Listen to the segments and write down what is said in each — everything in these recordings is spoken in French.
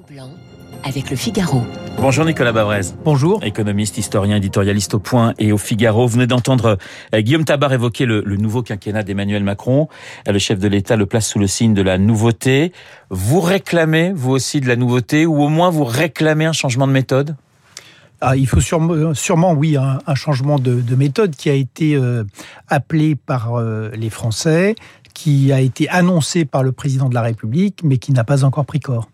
Blanc avec le Figaro. Bonjour Nicolas Bavrez. Bonjour. Économiste, historien, éditorialiste au Point et au Figaro. Vous venez d'entendre euh, Guillaume Tabar évoquer le, nouveau quinquennat d'Emmanuel Macron. Euh, le chef de l'État le place sous le signe de la nouveauté. Vous réclamez, vous aussi, de la nouveauté ou au moins vous réclamez un changement de méthode? Ah, il faut sûrement, sûrement oui, un, changement de, méthode qui a été euh, appelé par les Français, qui a été annoncé par le président de la République, mais qui n'a pas encore pris corps.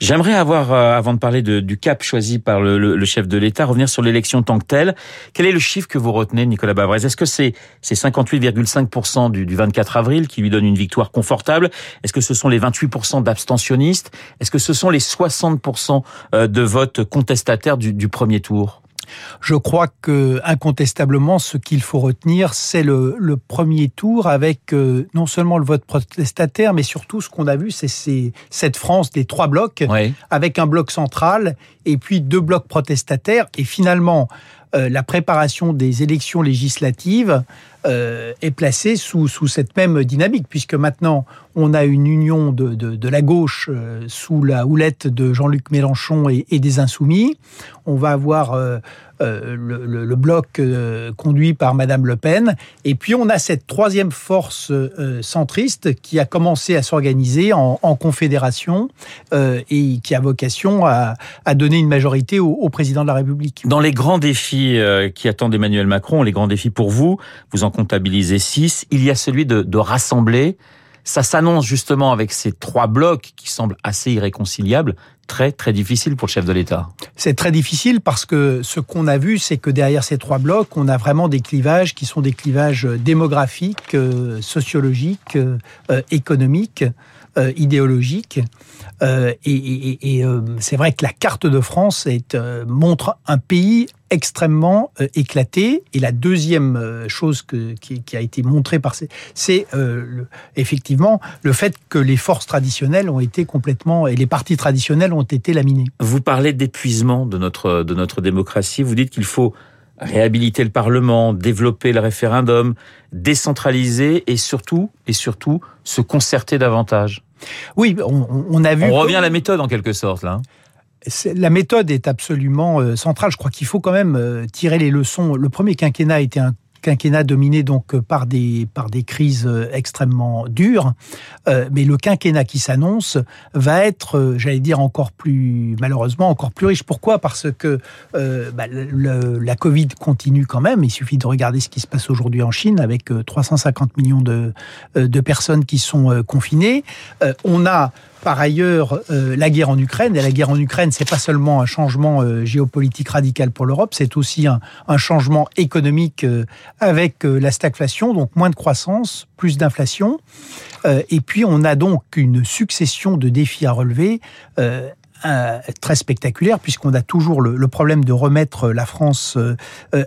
J'aimerais avoir, euh, avant de parler du cap choisi par le, chef de l'État, revenir sur l'élection tant que telle. Quel est le chiffre que vous retenez, Nicolas Bavrez? Est-ce que c'est 58,5% du, du 24 avril qui lui donne une victoire confortable? Est-ce que ce sont les 28% d'abstentionnistes? Est-ce que ce sont les 60% euh, de votes contestataires du premier tour? Je crois que incontestablement, ce qu'il faut retenir, c'est le, premier tour avec euh, non seulement le vote protestataire, mais surtout ce qu'on a vu, c'est cette France des trois blocs, avec un bloc central et puis deux blocs protestataires. Et finalement, euh, la préparation des élections législatives euh, est placée sous, sous cette même dynamique, puisque maintenant on a une union de, de, la gauche sous la houlette de Jean-Luc Mélenchon et, des Insoumis. On va avoir euh, le, bloc euh, conduit par Madame Le Pen. Et puis on a cette troisième force euh, centriste qui a commencé à s'organiser en, confédération et qui a vocation à, donner une majorité au, président de la République. Dans les grands défis qui attendent Emmanuel Macron, les grands défis pour vous, vous en comptabilisez six. Il y a celui de, rassembler ça s'annonce justement avec ces trois blocs qui semblent assez irréconciliables, très très difficile pour le chef de l'État. C'est très difficile parce que ce qu'on a vu, c'est que derrière ces trois blocs, on a vraiment des clivages qui sont des clivages démographiques, euh, sociologiques, euh, économiques, euh, idéologiques. et, c'est vrai que la carte de France montre un pays extrêmement euh, éclaté. Et la deuxième euh, chose que, qui, a été montrée par ces, c'est euh, effectivement le fait que les forces traditionnelles ont été complètement et les partis traditionnels ont été laminés. Vous parlez d'épuisement de notre de notre démocratie. Vous dites qu'il faut réhabiliter le Parlement, développer le référendum, décentraliser et surtout et surtout se concerter davantage. Oui, on, on a vu. On revient à la méthode en quelque sorte là la méthode est absolument euh, centrale. Je crois qu'il faut quand même euh, tirer les leçons. Le premier quinquennat été un quinquennat dominé donc par des par des crises euh, extrêmement dures, mais le quinquennat qui s'annonce va être, j'allais dire encore plus malheureusement encore plus riche. Pourquoi? Parce que bah, la Covid continue quand même. Il suffit de regarder ce qui se passe aujourd'hui en Chine avec 350 millions de de personnes qui sont confinées. on a par ailleurs euh, la guerre en Ukraine. Et la guerre en Ukraine, c'est pas seulement un changement euh, géopolitique radical pour l'Europe, c'est aussi un, changement économique euh, avec la stagflation, donc moins de croissance, plus d'inflation. et puis on a donc une succession de défis à relever euh, très spectaculaire puisqu'on a toujours le, problème de remettre la France euh,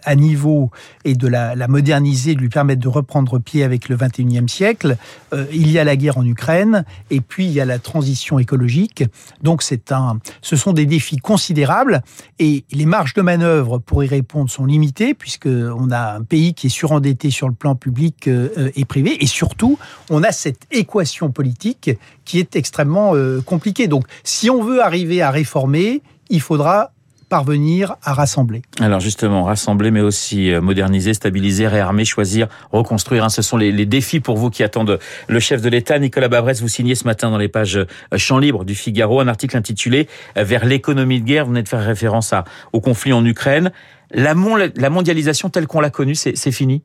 à niveau et de la, moderniser, de lui permettre de reprendre pied avec le 21e siècle. Euh, il y a la guerre en Ukraine et puis il y a la transition écologique. Donc c'est un, ce sont des défis considérables et les marges de manœuvre pour y répondre sont limitées puisque on a un pays qui est surendetté sur le plan public et privé et surtout on a cette équation politique qui est extrêmement compliquée. Donc si on veut arriver à réformer, il faudra parvenir à rassembler. Alors justement, rassembler, mais aussi euh, moderniser, stabiliser, réarmer, choisir, reconstruire. Hein. ce sont les, défis pour vous qui attendent le chef de l'État. Nicolas Babrès, vous signez ce matin dans les pages euh, Champs libres du Figaro un article intitulé euh, Vers l'économie de guerre. Vous venez de faire référence au conflit en Ukraine. La, la mondialisation telle qu'on l'a connue, c'est fini?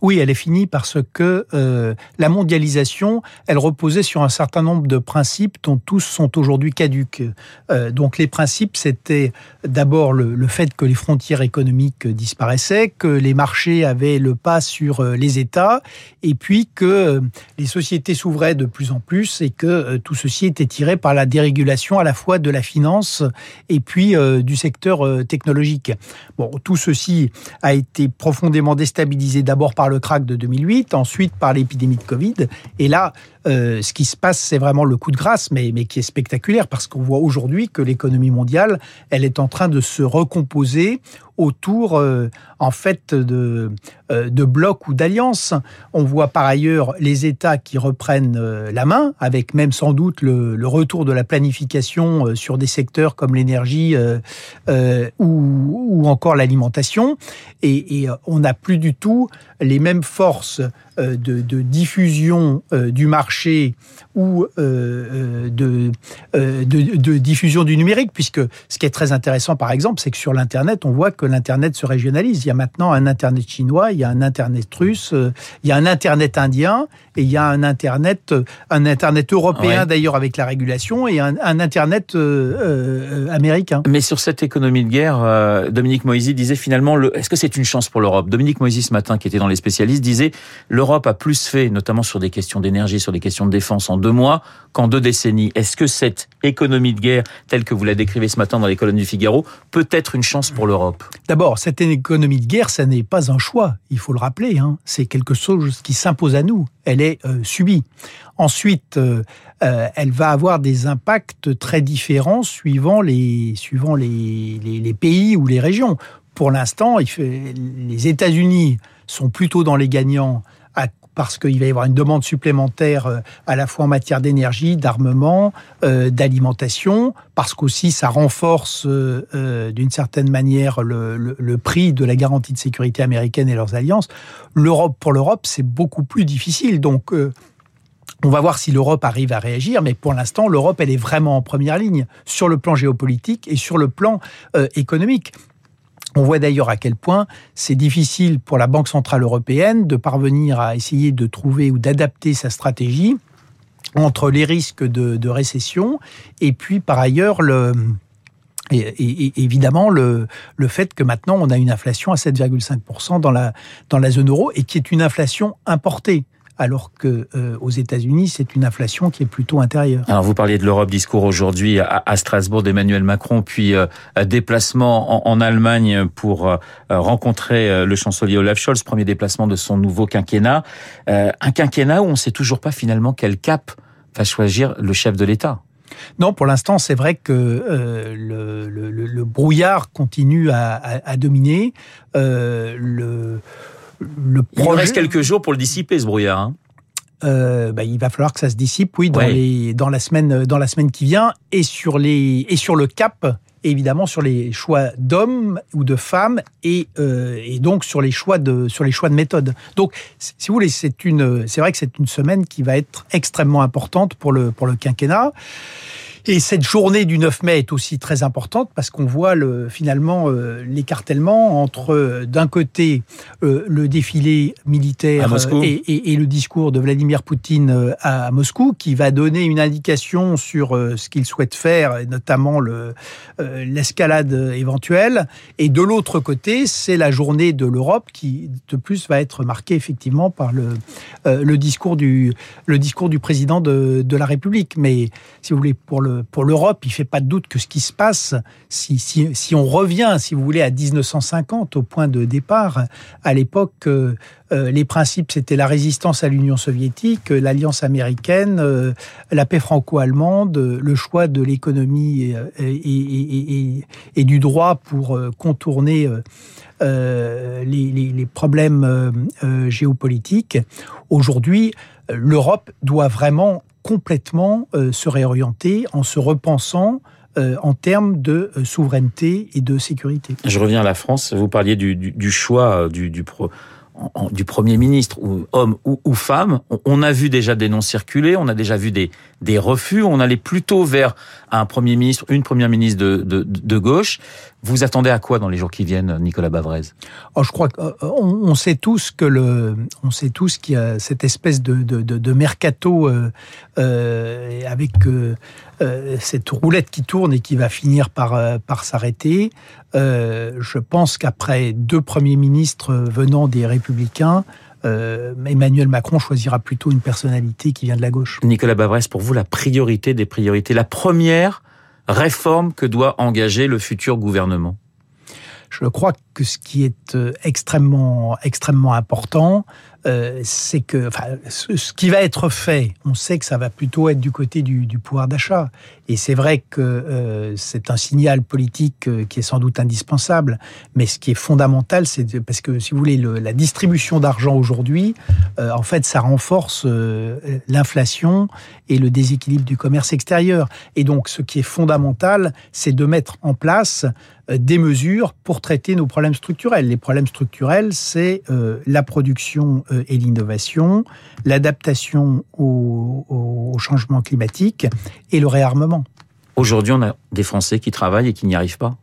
Oui, elle est finie parce que euh, la mondialisation, elle reposait sur un certain nombre de principes dont tous sont aujourd'hui caduques. Euh, donc les principes, c'était d'abord le, fait que les frontières économiques disparaissaient, que les marchés avaient le pas sur euh, les États, et puis que les sociétés s'ouvraient de plus en plus et que tout ceci était tiré par la dérégulation à la fois de la finance et puis du secteur technologique. Bon, tout ceci a été profondément déstabilisé d'abord par le krach de 2008, ensuite par l'épidémie de Covid. Et là, euh, ce qui se passe, c'est vraiment le coup de grâce, mais, qui est spectaculaire parce qu'on voit aujourd'hui que l'économie mondiale, elle est en train de se recomposer autour euh, en fait de, euh, de blocs ou d'alliances. On voit par ailleurs les États qui reprennent la main, avec même sans doute le, retour de la planification sur des secteurs comme l'énergie ou, encore l'alimentation. Et, on n'a plus du tout les mêmes forces de, diffusion du marché ou de, de, de, diffusion du numérique, puisque ce qui est très intéressant, par exemple, c'est que sur l'Internet, on voit que l'Internet se régionalise. Il y a maintenant un Internet chinois, il y a un Internet russe, euh, il y a un Internet indien et il y a un Internet, euh, un Internet européen d'ailleurs avec la régulation et un, Internet euh, américain. Mais sur cette économie de guerre, Dominique Moisy disait finalement, est-ce que c'est une chance pour l'Europe? Dominique Moisy ce matin, qui était dans les spécialistes, disait l'Europe a plus fait, notamment sur des questions d'énergie, sur des questions de défense en deux mois qu'en deux décennies. Est-ce que cette économie de guerre, telle que vous la décrivez ce matin dans les colonnes du Figaro, peut être une chance pour l'Europe? D'abord, cette économie de guerre, ça n'est pas un choix, il faut le rappeler. Hein. C'est quelque chose qui s'impose à nous. Elle est euh, subie. Ensuite, euh, euh, elle va avoir des impacts très différents suivant les, suivant les, les, les pays ou les régions. Pour l'instant, les États-Unis sont plutôt dans les gagnants parce qu'il va y avoir une demande supplémentaire euh, à la fois en matière d'énergie, d'armement, euh, d'alimentation, parce qu'aussi ça renforce euh, d'une certaine manière le, prix de la garantie de sécurité américaine et leurs alliances. L'Europe pour l'Europe, c'est beaucoup plus difficile. Donc on va voir si l'Europe arrive à réagir, mais pour l'instant, l'Europe, elle est vraiment en première ligne sur le plan géopolitique et sur le plan économique. On voit d'ailleurs à quel point c'est difficile pour la Banque centrale européenne de parvenir à essayer de trouver ou d'adapter sa stratégie entre les risques de, récession et puis par ailleurs le, évidemment le, le fait que maintenant on a une inflation à 7,5% dans la, dans la zone euro et qui est une inflation importée alors que euh, aux États-Unis, c'est une inflation qui est plutôt intérieure. Alors vous parliez de l'Europe discours aujourd'hui à, Strasbourg d'Emmanuel Macron, puis euh, déplacement en, Allemagne pour euh, rencontrer le chancelier Olaf Scholz, premier déplacement de son nouveau quinquennat, un quinquennat où on ne sait toujours pas finalement quel cap va choisir le chef de l'État. Non, pour l'instant, c'est vrai que le, brouillard continue à, à dominer. le le Il reste quelques jours pour le dissiper, ce brouillard. Hein. Euh, bah, il va falloir que ça se dissipe, oui, dans, Les, dans, la semaine, dans la semaine qui vient, et sur, les, et sur le cap, évidemment sur les choix d'hommes ou de femmes, et, euh, et, donc sur les choix de, sur les choix de méthode. Donc, si vous voulez, c'est une, c'est vrai que c'est une semaine qui va être extrêmement importante pour le, pour le quinquennat. Et cette journée du 9 mai est aussi très importante parce qu'on voit le, finalement euh, l'écartèlement entre euh, d'un côté euh, le défilé militaire et, et, et, le discours de Vladimir Poutine à Moscou qui va donner une indication sur ce qu'il souhaite faire, notamment le, l'escalade éventuelle. Et de l'autre côté, c'est la journée de l'Europe qui de plus va être marquée effectivement par le, le discours du le discours du président de, de la République. Mais si vous voulez pour le pour l'Europe, il fait pas de doute que ce qui se passe, si, on revient, si vous voulez, à 1950, au point de départ, à l'époque, euh, euh, les principes, c'était la résistance à l'Union soviétique, l'alliance américaine, euh, la paix franco-allemande, le choix de l'économie et, du droit pour contourner les, problèmes géopolitiques. Aujourd'hui, l'Europe doit vraiment complètement euh, se réorienter en se repensant euh, en termes de euh, souveraineté et de sécurité. Je reviens à la France. Vous parliez du, du, choix du, du, du Premier ministre, ou homme ou, femme, on a vu déjà des noms circuler, on a déjà vu des, des refus, on allait plutôt vers un Premier ministre, une Première ministre de, de, de gauche. Vous attendez à quoi dans les jours qui viennent, Nicolas Bavrez? Oh, Je crois qu'on euh, on sait tous que le, on sait tous qu'il y a cette espèce de, de, de mercato euh, euh, avec euh, cette roulette qui tourne et qui va finir par, par s'arrêter. je pense qu'après deux premiers ministres venant des Républicains, Emmanuel Macron choisira plutôt une personnalité qui vient de la gauche. Nicolas Bavrez, pour vous, la priorité des priorités, la première réforme que doit engager le futur gouvernement? Je crois que ce qui est euh, extrêmement, extrêmement important, euh, c'est que ce, qui va être fait, on sait que ça va plutôt être du côté du, pouvoir d'achat. Et c'est vrai que euh, c'est un signal politique euh, qui est sans doute indispensable. Mais ce qui est fondamental, c'est parce que si vous voulez, le, la distribution d'argent aujourd'hui, en fait, ça renforce l'inflation et le déséquilibre du commerce extérieur. Et donc, ce qui est fondamental, c'est de mettre en place des mesures pour traiter nos problèmes structurels. Les problèmes structurels, c'est la production et l'innovation, l'adaptation au, au, changement climatique et le réarmement. Aujourd'hui, on a des Français qui travaillent et qui n'y arrivent pas.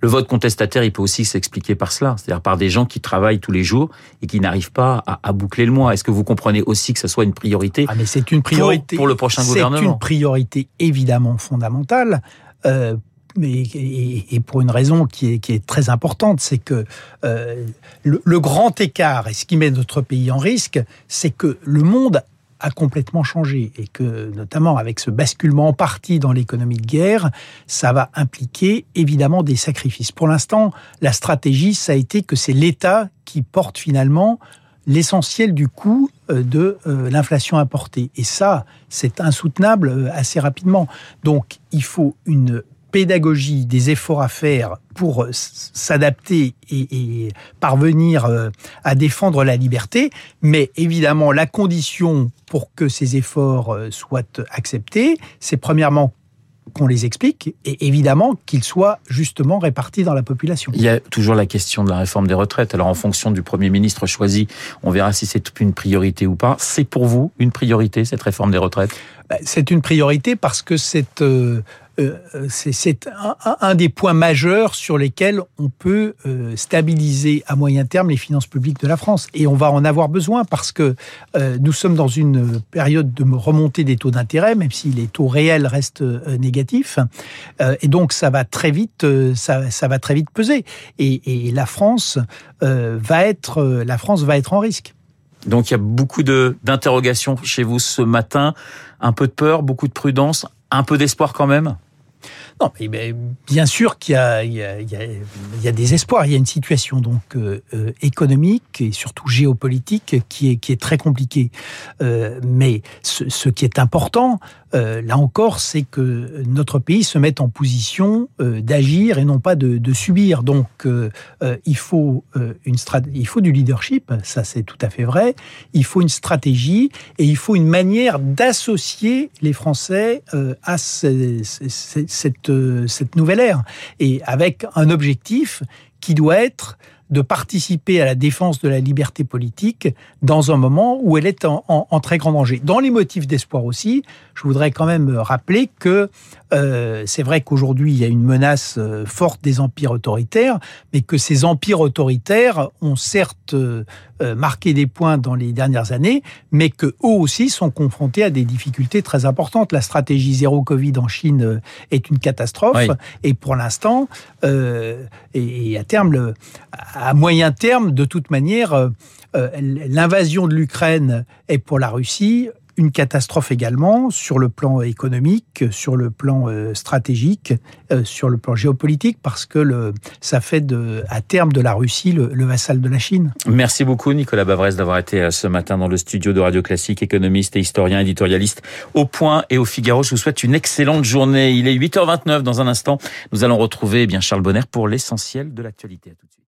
Le vote contestataire, il peut aussi s'expliquer par cela, c'est-à-dire par des gens qui travaillent tous les jours et qui n'arrivent pas à, à, boucler le mois. Est-ce que vous comprenez aussi que ce soit une priorité ah, mais c'est une priorité pour, pour le prochain gouvernement C'est une priorité évidemment fondamentale. Euh, et, pour une raison qui est, très importante, c'est que euh, le, le, grand écart, et ce qui met notre pays en risque, c'est que le monde a complètement changé et que notamment avec ce basculement en partie dans l'économie de guerre, ça va impliquer évidemment des sacrifices. Pour l'instant, la stratégie, ça a été que c'est l'État qui porte finalement l'essentiel du coût euh, de euh, l'inflation importée. Et ça, c'est insoutenable assez rapidement. Donc, il faut une pédagogie, des efforts à faire pour s'adapter et, et, parvenir euh, à défendre la liberté. Mais évidemment, la condition pour que ces efforts euh, soient acceptés, c'est premièrement qu'on les explique et évidemment qu'ils soient justement répartis dans la population. Il y a toujours la question de la réforme des retraites. Alors en fonction du Premier ministre choisi, on verra si c'est une priorité ou pas. C'est pour vous une priorité, cette réforme des retraites? Bah, C'est une priorité parce que c'est euh, euh, c'est un, des points majeurs sur lesquels on peut euh, stabiliser à moyen terme les finances publiques de la France. Et on va en avoir besoin parce que euh, nous sommes dans une période de remontée des taux d'intérêt, même si les taux réels restent négatifs. Et donc ça va très vite, ça, va très vite peser. Et, et la France va être, la France va être en risque. Donc il y a beaucoup d'interrogations chez vous ce matin, un peu de peur, beaucoup de prudence, un peu d'espoir quand même? Non, mais bien sûr qu'il y, a, des espoirs. Il y a une situation donc euh, économique et surtout géopolitique qui est, très compliquée. Euh, mais ce, qui est important, euh, là encore, c'est que notre pays se mette en position euh, d'agir et non pas de, subir. Donc, euh, il faut une il faut du leadership, ça c'est tout à fait vrai. Il faut une stratégie et il faut une manière d'associer les Français à ce, cette cette nouvelle ère et avec un objectif qui doit être de participer à la défense de la liberté politique dans un moment où elle est en, très grand danger. Dans les motifs d'espoir aussi, je voudrais quand même rappeler que euh, c'est vrai qu'aujourd'hui il y a une menace euh, forte des empires autoritaires, mais que ces empires autoritaires ont certes euh, marqué des points dans les dernières années, mais que eux aussi sont confrontés à des difficultés très importantes. La stratégie zéro Covid en Chine est une catastrophe, oui. et pour l'instant, euh, et, à terme, le, à moyen terme, de toute manière, l'invasion de l'Ukraine est pour la Russie une catastrophe également sur le plan économique, sur le plan euh, stratégique, euh, sur le plan géopolitique, parce que ça fait à terme de la Russie le, le vassal de la Chine. Merci beaucoup Nicolas Bavrez d'avoir été euh, ce matin dans le studio de Radio Classique, économiste et historien éditorialiste au Point et au Figaro. Je vous souhaite une excellente journée. Il est 8h29 dans un instant. Nous allons retrouver eh bien Charles Bonner pour l'essentiel de l'actualité. À tout de suite.